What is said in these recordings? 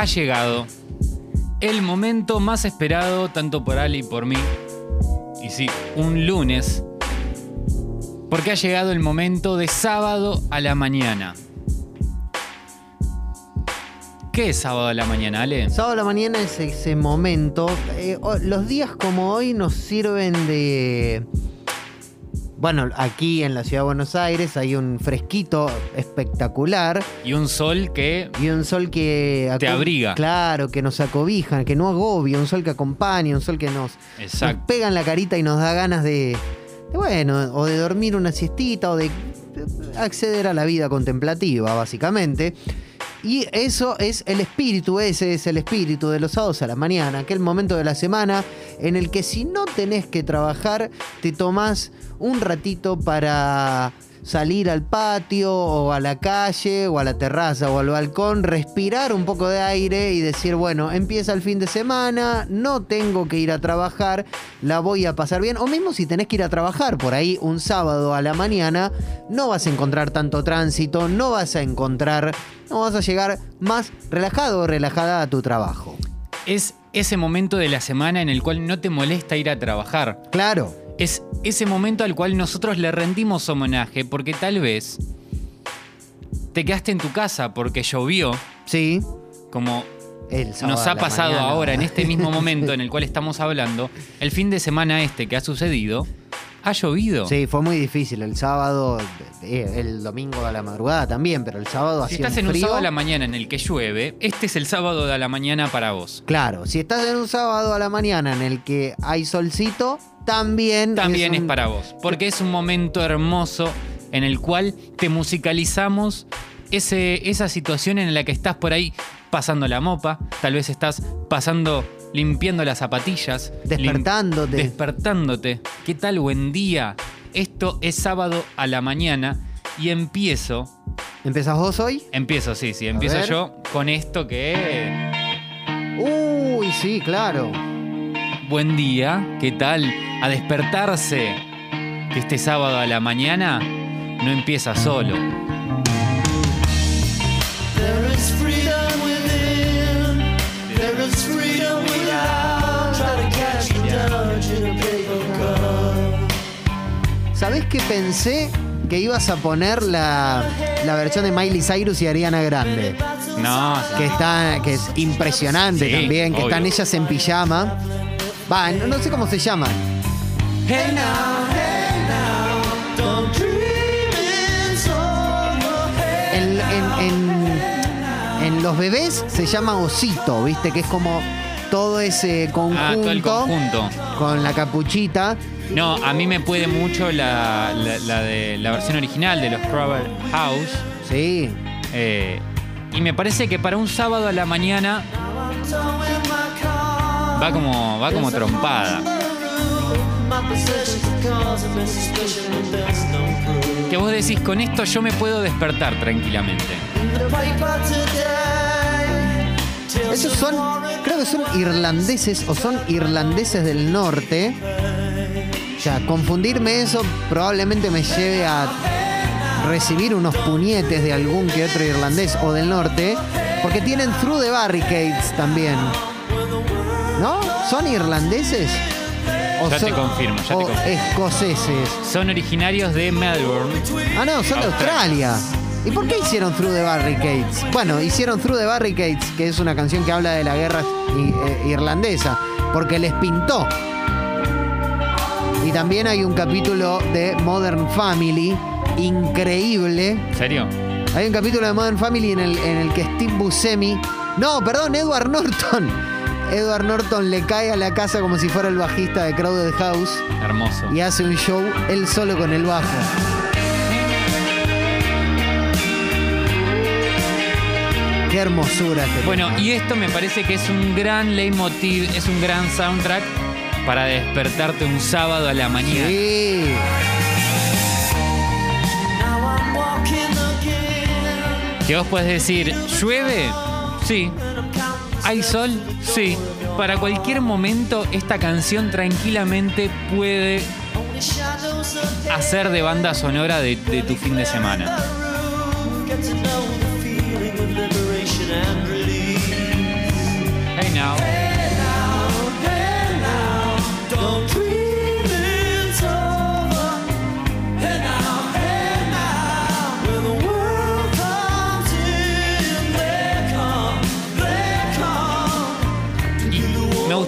ha llegado el momento más esperado tanto por Ali y por mí. Y sí, un lunes. Porque ha llegado el momento de sábado a la mañana. ¿Qué es sábado a la mañana, Ale? Sábado a la mañana es ese momento. eh, los días como hoy nos sirven de. Bueno, aquí en la ciudad de Buenos Aires hay un fresquito espectacular Y un sol que y un sol que. Te abriga. Claro, que nos acobija, que no agobia, un sol que acompaña, un sol que nos, nos pega en la carita y nos da ganas de, de, bueno, o de dormir una siestita o de acceder a la vida contemplativa, básicamente. Y eso es el espíritu, ese es el espíritu de los sábados a la mañana, aquel momento de la semana en el que si no tenés que trabajar, te tomás un ratito para salir al patio o a la calle o a la terraza o al balcón, respirar un poco de aire y decir, bueno, empieza el fin de semana, no tengo que ir a trabajar, la voy a pasar bien. O mismo si tenés que ir a trabajar por ahí un sábado a la mañana, no vas a encontrar tanto tránsito, no vas a encontrar, no vas a llegar más relajado o relajada a tu trabajo. Es ese momento de la semana en el cual no te molesta ir a trabajar. Claro, Es ese momento al cual nosotros le rendimos homenaje porque tal vez te quedaste en tu casa porque llovió, sí. como nos ha pasado mañana. ahora en este mismo momento en el cual estamos hablando, el fin de semana este que ha sucedido, ha llovido. Sí, fue muy difícil. El sábado, eh, el domingo a la madrugada también, pero el sábado Si hacía estás un en un frío. sábado a la mañana en el que llueve, este es el sábado de la mañana para vos. Claro, si estás en un sábado a la mañana en el que hay solcito, también. También es, un- para vos, porque es un momento hermoso en el cual te musicalizamos ese, esa situación en la que estás por ahí pasando la mopa, tal vez estás pasando limpiando las zapatillas, lim- Despertándote. despertándote. ¿Qué tal? Buen día. Esto es sábado a la mañana y empiezo, ¿Empezás vos hoy? empiezo, sí, sí, empiezo yo con esto que Uy, sí, claro. Buen día, ¿qué tal? A despertarse, que este sábado a la mañana no empieza solo. ¿Sabés que pensé que ibas a poner la, la versión de Miley Cyrus y Ariana Grande? No, Que está, que es impresionante Sí, también, que obvio. están ellas en pijama. Va, no, no sé cómo se llaman. Hey now, hey now, don't dream it's over. Hey En, en- en- en los bebés se llama osito, ¿viste? Que es como todo ese conjunto, Ah, todo el conjunto. con la capuchita. No, a mí me puede mucho la, la- la de la versión original de los Crowell House. Sí. eh, y me parece que para un sábado a la mañana va como, va como trompada. Que vos decís, con esto yo me puedo despertar tranquilamente. Esos son, creo que son irlandeses o son irlandeses del norte. O sea, confundirme eso probablemente me lleve a recibir unos puñetes de algún que otro irlandés o del norte, porque tienen Through the Barricades también. ¿No? ¿Son irlandeses? Ya te confirmo, ya te o confirmo. escoceses. Son originarios de Melbourne. Ah, no, son de Australia. ¿Y por qué hicieron Through the Barricades? Bueno, hicieron Through the Barricades, que es una canción que habla de la guerra i- eh, irlandesa, porque les pintó. Y también hay un capítulo de Modern Family increíble. ¿En serio? Hay un capítulo de Modern Family en el, en el que Steve Buscemi. No, perdón, Edward Norton. Edward Norton le cae a la casa como si fuera el bajista de Crowded House Hermoso. y hace un show él solo con el bajo. Qué hermosura este Bueno, tema. y esto me parece que es un gran leitmotiv, es un gran soundtrack para despertarte un sábado a la mañana. Sí. Que vos podés decir, ¿llueve? Sí. ¿Hay sol? Sí. Para cualquier momento, esta canción tranquilamente puede hacer de banda sonora de, de tu fin de semana.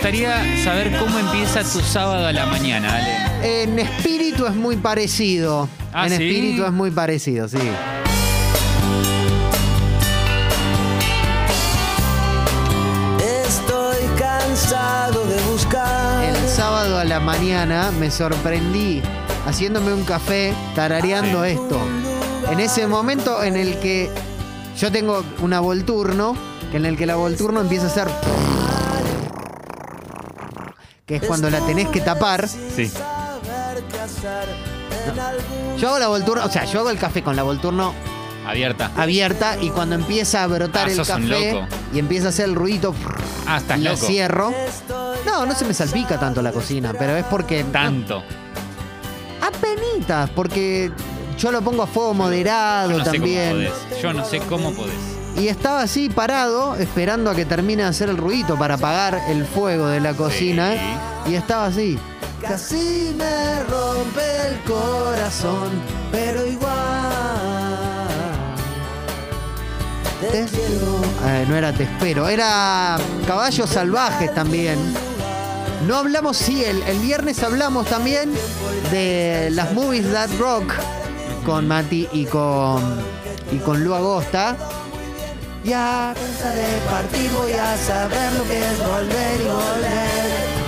Gustaría saber cómo empieza tu sábado a la mañana, Ale. En espíritu es muy parecido. Ah, en ¿sí? espíritu es muy parecido, sí. La mañana me sorprendí haciéndome un café, tarareando esto. En ese momento en el que yo tengo una volturno, en el que la volturno empieza a hacer... Que es cuando la tenés que tapar. Sí. Yo hago la volturno, o sea, yo hago el café con la volturno Abierta. abierta y cuando empieza a brotar Ah, el café y empieza a hacer el ruido, Ah, estás la loco. cierro. No, no se me salpica tanto la cocina, pero es porque... Tanto. Apenitas, porque yo lo pongo a fuego moderado Yo no sé cómo también. podés. Yo no sé cómo podés. Y estaba así parado, esperando a que termine de hacer el ruido para apagar el fuego de la cocina. Y estaba así. Casi me rompe el corazón, pero igual. Te. Eh, no era te espero, era caballos salvajes también. No hablamos, sí, el, el viernes hablamos también de las movies That Rock con Mati y con, y con Lu Agosta. Ya pensaré partir, voy a que es volver y volver.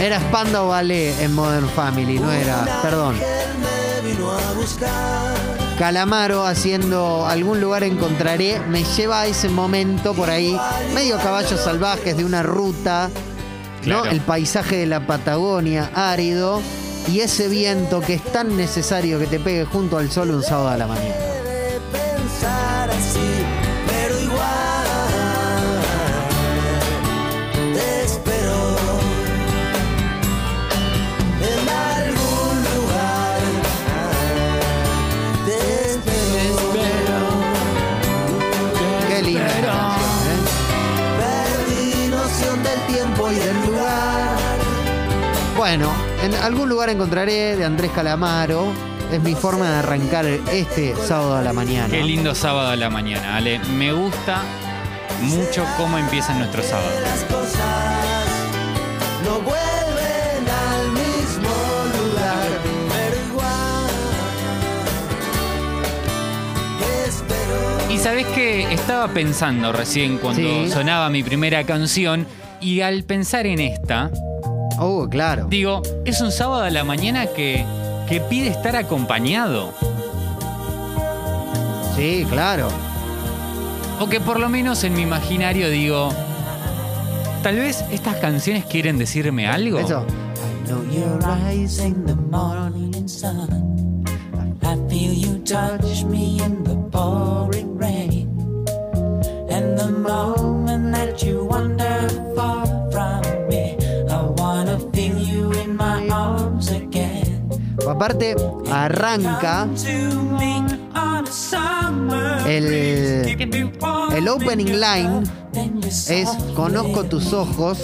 Era Spandau Ballet en Modern Family, no era, perdón. Calamaro haciendo algún lugar encontraré, me lleva a ese momento por ahí, medio caballos salvajes de una ruta, ¿no? El paisaje de la Patagonia árido. Y ese viento que es tan necesario que te pegue junto al sol un sábado a la mañana. En algún lugar encontraré de Andrés Calamaro. Es mi forma de arrancar este sábado a la mañana. Qué lindo sábado a la mañana, Ale. Me gusta mucho cómo empiezan nuestros sábados. Las cosas no vuelven al mismo lugar, pero igual te espero. Y sabés que estaba pensando recién cuando Sí. sonaba mi primera canción y al pensar en esta, Oh, claro. digo, es un sábado a la mañana que, que pide estar acompañado. Sí, claro. O que por lo menos en mi imaginario digo, tal vez estas canciones quieren decirme algo. Eso. I know your eyes in the morning sun. I feel you touch me in the pouring rain. And the moment that you wander Aparte, arranca el, el opening line es Conozco tus ojos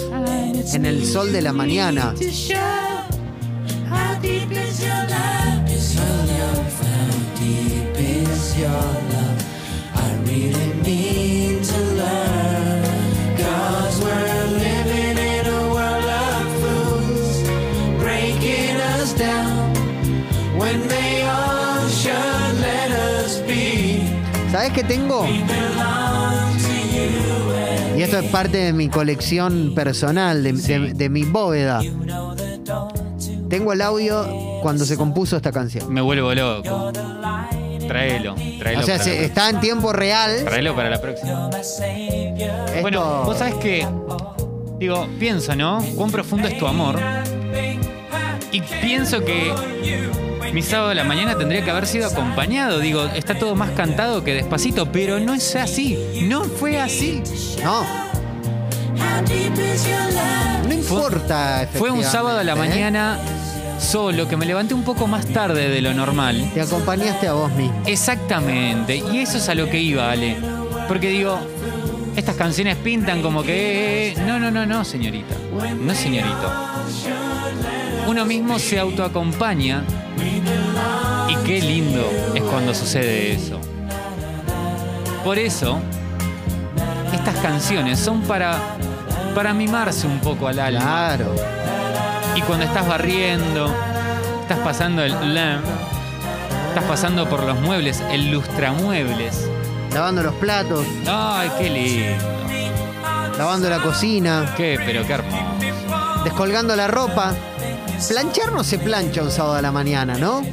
en el sol de la mañana. ¿Sabes qué tengo? Y esto es parte de mi colección personal, de, de- de mi bóveda. Tengo el audio cuando se compuso esta canción. Me vuelvo loco. Tráelo, tráelo. O sea, se- está en tiempo real. tráelo para la próxima. Esto- Bueno, vos sabés que, digo, pienso, ¿no? Cuán profundo es tu amor. Y pienso que mi sábado de la mañana tendría que haber sido acompañado. Digo, está todo más cantado que despacito, pero no es así. No fue así. No, no importa. Fue un sábado a la ¿eh? mañana solo, que me levanté un poco más tarde de lo normal. Te acompañaste a vos mismo. Exactamente. Y eso es a lo que iba, Ale. Porque digo, Estas canciones pintan como que... no, no, no, no, señorita. No, señorito. Uno mismo se autoacompaña y qué lindo es cuando sucede eso. Por eso, estas canciones son para, para mimarse un poco al alma. Claro. Y cuando estás barriendo, estás pasando el lam, estás pasando por los muebles, el lustramuebles. Lavando los platos, Ay, qué lindo. lavando la cocina, Qué, pero qué hermoso. descolgando la ropa. Planchar no se plancha un sábado a la mañana, ¿no?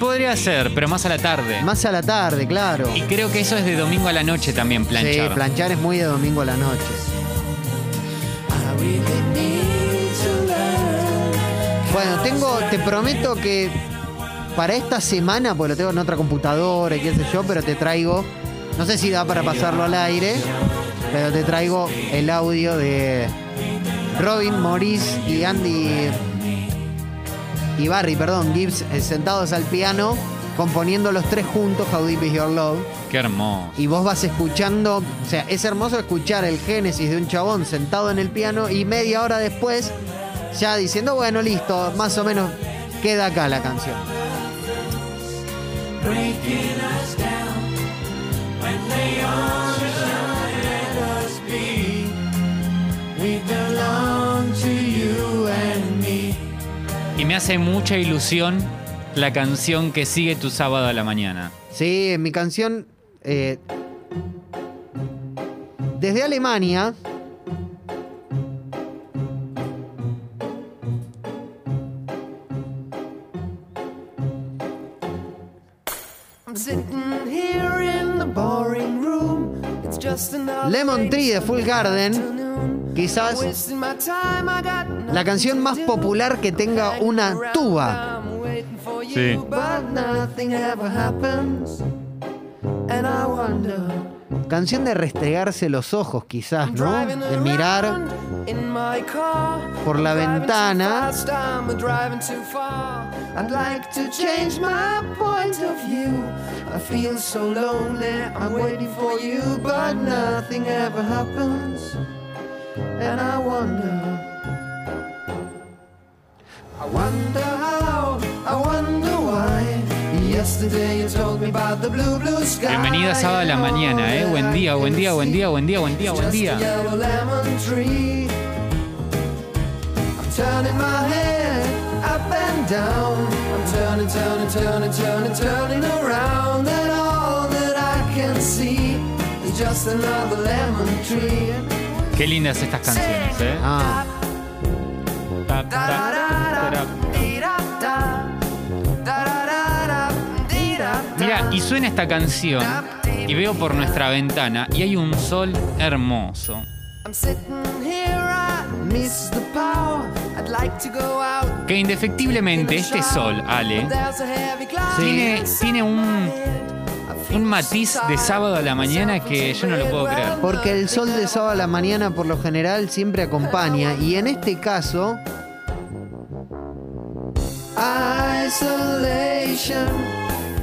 Podría ser, pero más a la tarde. Más a la tarde, claro. Y creo que eso es de domingo a la noche también, planchar. Sí, planchar es muy de domingo a la noche. Bueno, tengo, te prometo que para esta semana, pues lo tengo en otra computadora y qué sé yo, pero te traigo, no sé si da para pasarlo al aire, pero te traigo el audio de Robin, Maurice y Andy y Barry, perdón, Gibbs eh, sentados al piano componiendo los tres juntos How Deep Is Your Love Qué hermoso. y vos vas escuchando, o sea, es hermoso escuchar el génesis de un chabón sentado en el piano y media hora después ya diciendo, bueno, listo, más o menos queda acá la canción. Me hace mucha ilusión la canción que sigue tu sábado a la mañana. Sí, en mi canción, eh, desde Alemania, Lemon Tree de Full Garden, quizás La canción más popular que tenga una tuba. I'm waiting for you, Sí. but nothing ever happens. And I wonder. Canción de restregarse los ojos, quizás, ¿no? De mirar around in my car. por la ventana. fast, I'm driving too far. I'd like to change my point of view. I feel so lonely. I'm waiting for you, but nothing ever happens. And I wonder. Wonder how. I wonder why. Yesterday you told me about the blue, blue sky. Bienvenida sábado a la mañana, ¿eh? Buen día, buen día, buen día, buen día, buen día, buen día. Just a yellow lemon tree. I'm turning my head up and down. I'm turning, turning, turning, turning, turning around. And all that I can see is just another lemon tree. Qué lindas estas canciones, ¿eh? Ah, Ta, ta, ta, Mira, y suena esta canción y veo por nuestra ventana y hay un sol hermoso. Que indefectiblemente este sol, Ale, tiene, tiene un, un matiz de sábado a la mañana que yo no lo puedo creer. porque el sol de sábado a la mañana por lo general siempre acompaña y en este caso Isolation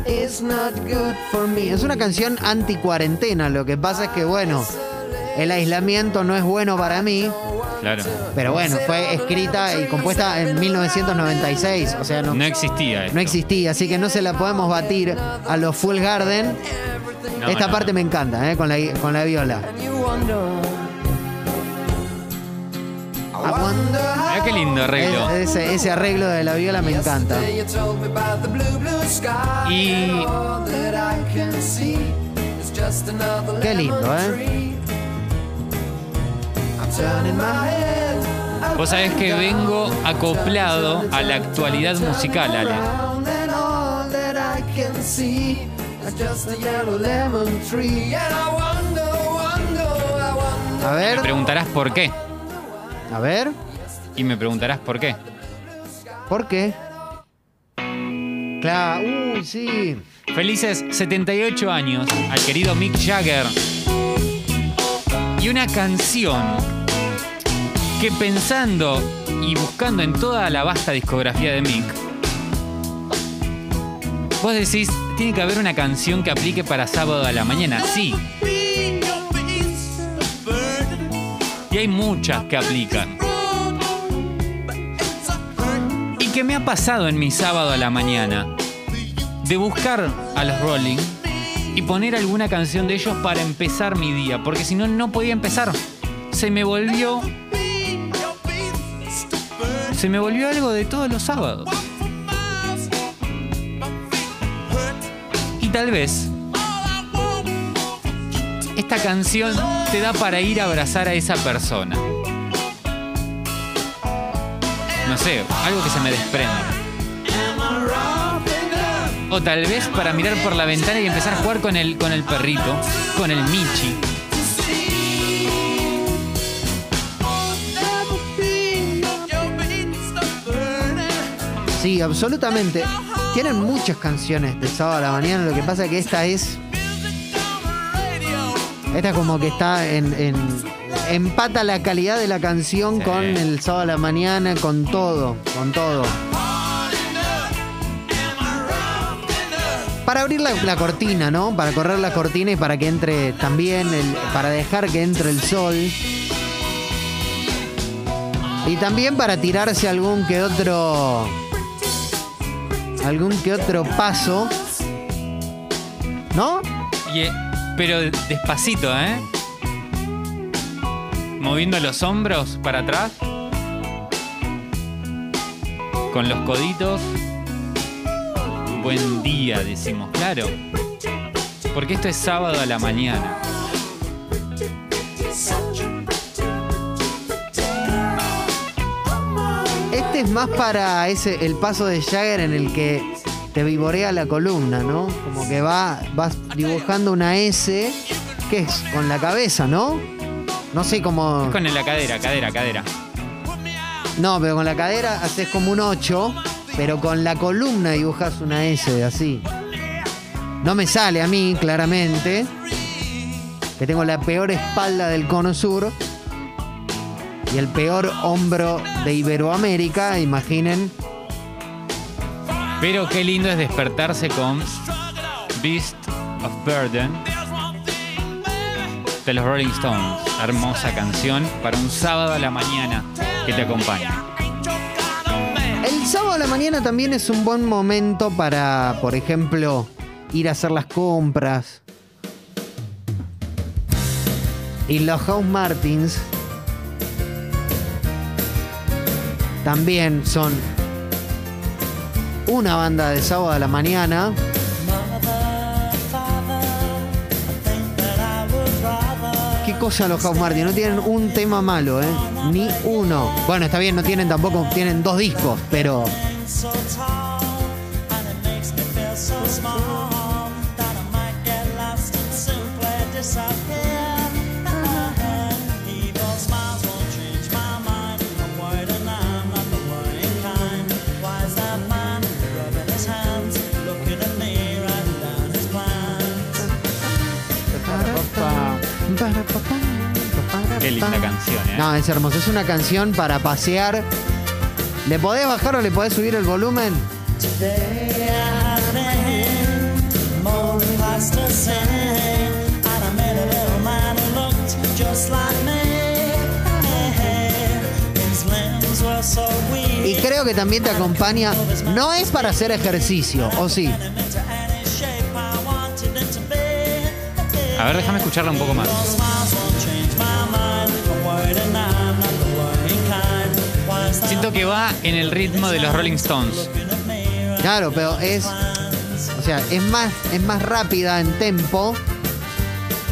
is not good for me. es una canción anti cuarentena. Lo que pasa es que bueno, el aislamiento no es bueno para mí, Claro. pero bueno, fue escrita y compuesta en 1996, o sea, no, No existía esto. no existía, así que no se la podemos batir a los Full Garden. No, Esta no. parte me encanta, ¿eh? con, la, con la viola. Mirá qué lindo arreglo. Es- ese, ese arreglo de la viola me encanta. Y- Qué lindo, ¿eh? Vos sabés que vengo acoplado a la actualidad musical, Ale. A Me ver, preguntarás por qué. A ver, Y me preguntarás por qué. ¿por qué? Claro, uy, sí. Felices 78 años al querido Mick Jagger. Y una canción que pensando y buscando en toda la vasta discografía de Mick, vos decís, tiene que haber una canción que aplique para sábado a la mañana. Sí, hay muchas que aplican. Y que me ha pasado en mi sábado a la mañana de buscar a los Rolling y poner alguna canción de ellos para empezar mi día, porque si no, no podía empezar. Se me volvió. Se me volvió algo de todos los sábados. Y tal vez esta canción te da para ir a abrazar a esa persona. No sé, algo que se me desprenda. O tal vez para mirar por la ventana y empezar a jugar con el, con el perrito, con el Michi. Sí, absolutamente. Tienen muchas canciones de sábado a la mañana, lo que pasa es que esta es. Esta como que está en. en- empata la calidad de la canción Sí. con el sábado a la mañana, con todo, con todo. Para abrir la, la cortina, ¿no? Para correr la cortina y para que entre también, el, para dejar que entre el sol. Y también para tirarse algún que otro. Algún que otro paso. ¿No? Y, eh, pero despacito, ¿eh? Moviendo los hombros para atrás. Con los coditos. Buen día, decimos, claro. Porque esto es sábado a la mañana. Este es más para ese el paso de Jagger en el que te vivorea la columna, ¿no? Como que va vas dibujando una S, ¿qué es? Con la cabeza, ¿no? No sé cómo. Con la cadera, cadera, cadera. No, pero con la cadera haces como un 8, pero con la columna dibujas una S así. No me sale a mí, claramente. Que tengo la peor espalda del cono sur. Y el peor hombro de Iberoamérica, imaginen. Pero qué lindo es despertarse con Beast of Burden de los Rolling Stones. Hermosa canción para un sábado a la mañana que te acompaña. El sábado a la mañana también es un buen momento para, por ejemplo, ir a hacer las compras. Y los House Martins también son una banda de sábado a la mañana. ¿Qué cosa los House Martins? No tienen un tema malo, ¿eh? Ni uno. Bueno, está bien, no tienen tampoco, tienen dos discos, pero Qué linda canción, ¿eh? No, es hermoso. Es una canción para pasear. ¿Le podés bajar o le podés subir el volumen? Y creo que también te acompaña. No es para hacer ejercicio, ¿o sí? A ver, déjame escucharla un poco más. Siento que va en el ritmo de los Rolling Stones. Claro, pero es. O sea, es más, es más rápida en tempo,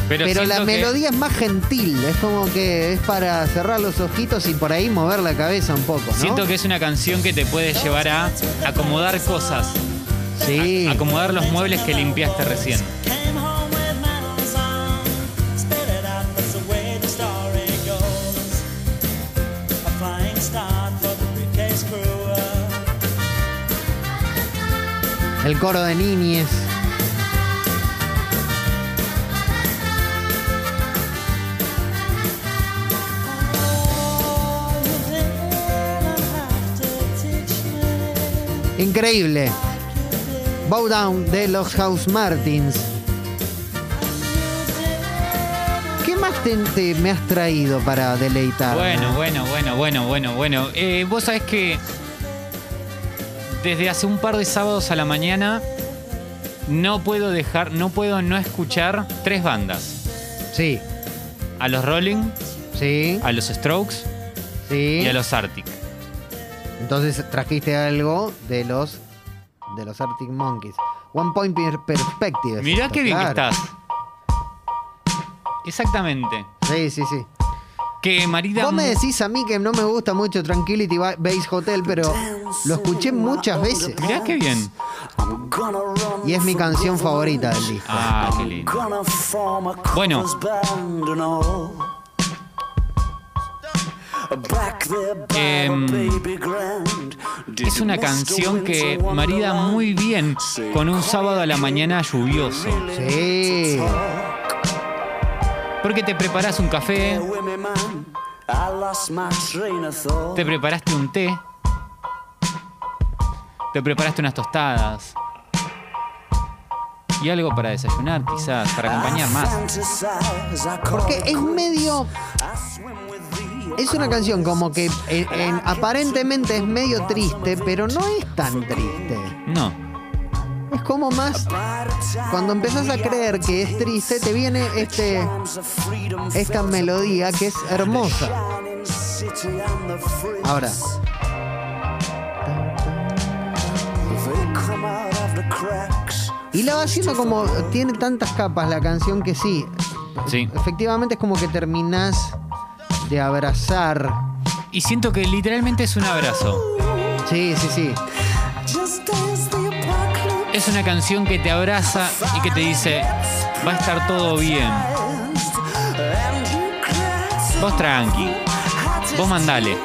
Pero, pero la que- melodía es más gentil. Es como que es para cerrar los ojitos y por ahí mover la cabeza un poco, ¿no? Siento que es una canción que te puede llevar a acomodar cosas. Sí. A- acomodar los muebles que limpiaste recién. El coro de niñes. Increíble. Bow Down de los House Martins. ¿Qué más te, te- me has traído para deleitar? Bueno, bueno, bueno, bueno, bueno, bueno. Eh, Vos sabés que desde hace un par de sábados a la mañana no puedo dejar, no puedo no escuchar tres bandas. Sí, A los Rolling, sí, a los Strokes sí. y a los Arctic. Entonces trajiste algo de los de los Arctic Monkeys. One Point per- Perspective. es Mirá esto, qué bien que claro. estás. Exactamente. Sí, sí, sí. Que Marida. Vos me decís a mí que no me gusta mucho Tranquility Ba- Base Hotel, pero lo escuché muchas veces. Mirá qué bien. Y es mi canción favorita del disco. Ah, qué lindo. Bueno. Em, Es una canción que marida muy bien con un sábado a la mañana lluvioso. Sí. Porque te preparás un café, te preparaste un té, te preparaste unas tostadas y algo para desayunar, quizás, para acompañar más. Porque es medio. Es una canción como que en- en- aparentemente es medio triste, pero no es tan triste. No, Es como más. Cuando empezás a creer que es triste, te viene este, esta melodía que es hermosa. Ahora. Y la va haciendo como. Tiene tantas capas la canción que sí. sí. Efectivamente es como que terminás de abrazar. Y siento que literalmente es un abrazo. Sí, sí, sí. Es una canción que te abraza y que te dice, va a estar todo bien. Vos tranqui, vos mandale.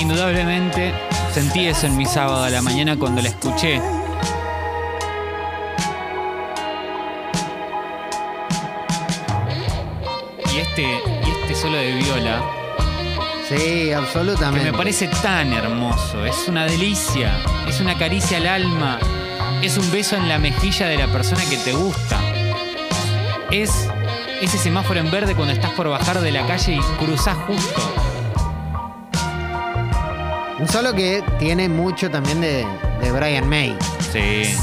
Indudablemente sentí eso en mi sábado a la mañana cuando la escuché. Y este, y este solo de viola, Sí, que absolutamente. me parece tan hermoso, es una delicia, es una caricia al alma, es un beso en la mejilla de la persona que te gusta. Es ese semáforo en verde cuando estás por bajar de la calle y cruzás justo. Un solo que tiene mucho también de, de Brian May. Sí.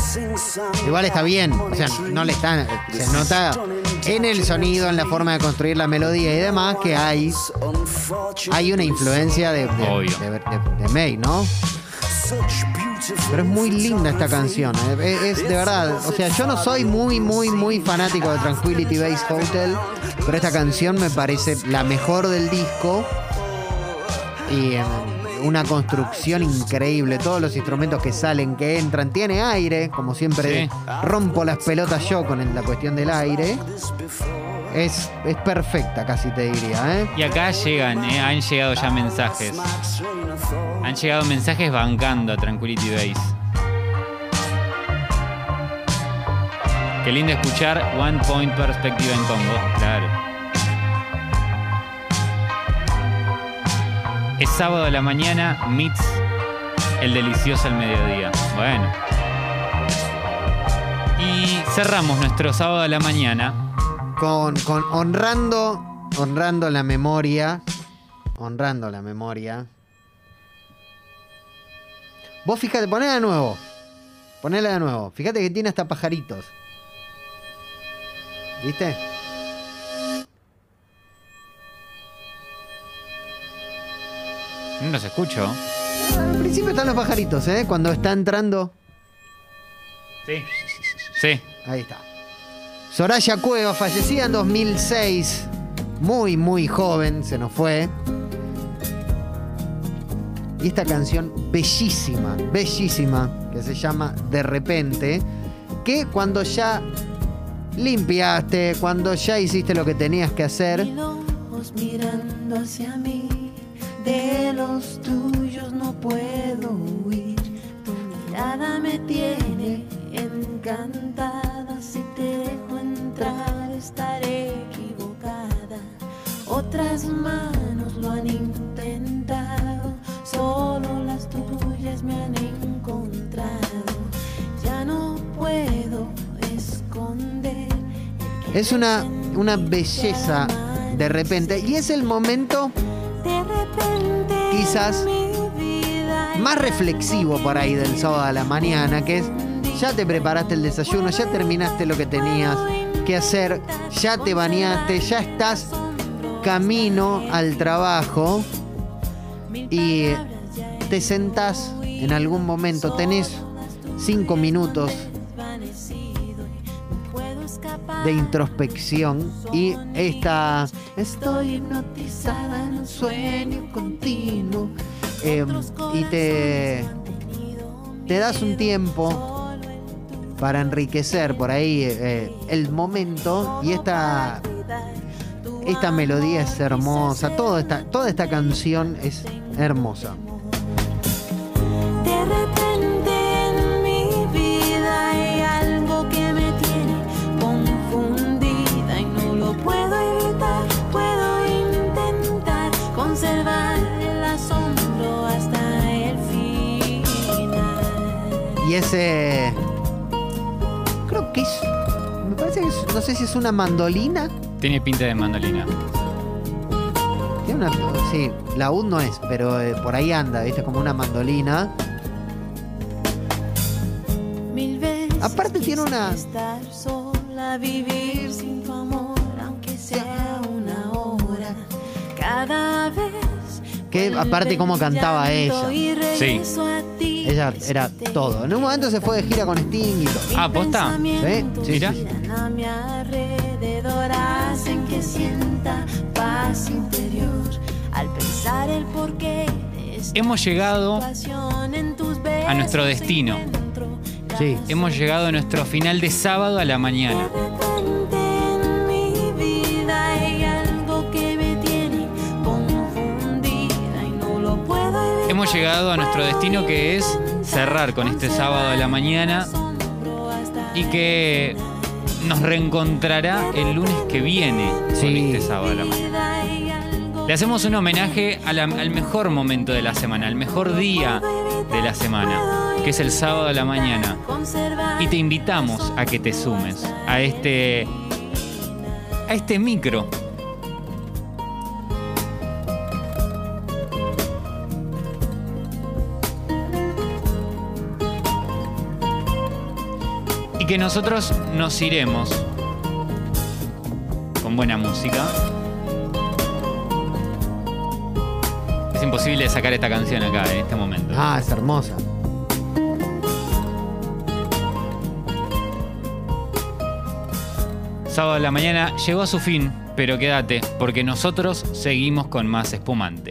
Igual está bien, o sea, no le está. Se nota en el sonido, en la forma de construir la melodía y demás, que hay, hay una influencia de, de, Obvio. de- de- de May, ¿no? Pero es muy linda esta canción, eh, es, es de verdad. O sea, yo no soy muy, muy, muy fanático de Tranquility Base Hotel, pero esta canción me parece la mejor del disco. Y eh, una construcción increíble. Todos los instrumentos que salen, que entran. Tiene aire, como siempre. Sí. Rompo las pelotas yo con la cuestión del aire. Es, es perfecta, casi te diría, ¿eh? Y acá llegan, eh, han llegado ya mensajes. Han llegado mensajes bancando a Tranquility Base. Qué lindo escuchar One Point Perspective en Congo, claro. Es sábado a la mañana, meets el delicioso al mediodía. Bueno. Y cerramos nuestro sábado a la mañana. Con, con honrando, honrando la memoria. Honrando la memoria. Vos fíjate, ponela de nuevo. Ponela de nuevo. Fíjate que tiene hasta pajaritos. ¿Viste? No los escucho. Al principio están los pajaritos, ¿eh? Cuando está entrando. Sí. Sí. Ahí está. Soraya Cueva, fallecida en 2006. Muy, muy joven, se nos fue. Y esta canción bellísima, bellísima, que se llama De repente, que cuando ya limpiaste, cuando ya hiciste lo que tenías que hacer, mirando hacia mí, de los tuyos no puedo huir. Tu mirada me tiene encantada. Si te dejo entrar, estaré equivocada. Otras manos lo han intentado, solo las tuyas me han encontrado. Ya no puedo Es una, una belleza de repente. Y es el momento Quizás más reflexivo por ahí del sábado a la mañana, que es ya te preparaste el desayuno, ya terminaste lo que tenías que hacer, ya te bañaste, ya estás camino al trabajo y te sentás en algún momento, tenés cinco minutos de introspección y esta estoy hipnotizada en un sueño continuo. Eh, y te te das un tiempo para enriquecer por ahí eh, el momento y esta esta melodía es hermosa. Toda esta toda esta canción es hermosa y ese creo que es me parece que es- no sé si es una mandolina Tiene pinta de mandolina. Tiene una, sí, la UD no es, pero eh, por ahí anda, ¿viste? Como una mandolina. Mil veces Aparte tiene una- estar sola, vivir sin tu amor, aunque sea una hora. Cada vez Que aparte cómo el cantaba ella. ti. Ella era todo. En un momento se fue de gira con Sting y todo. Ah, ¿posta? pensamientos Sí, sí, Mira. giran a mi alrededor, hacen que sienta paz interior al pensar el porqué de esta Hemos llegado a nuestro destino. Sí. Hemos llegado a nuestro final de sábado a la mañana. Hemos llegado a nuestro destino que es cerrar con este sábado a la mañana y que nos reencontrará el lunes que viene con este sábado a la mañana. Le hacemos un homenaje la- al mejor momento de la semana, al mejor día de la semana, que es el sábado a la mañana. Y te invitamos a que te sumes a este a este micro. Que nosotros nos iremos con buena música. Es imposible sacar esta canción acá en este momento. Ah, es hermosa. Sábado a la mañana llegó a su fin, pero quédate, porque nosotros seguimos con más espumante.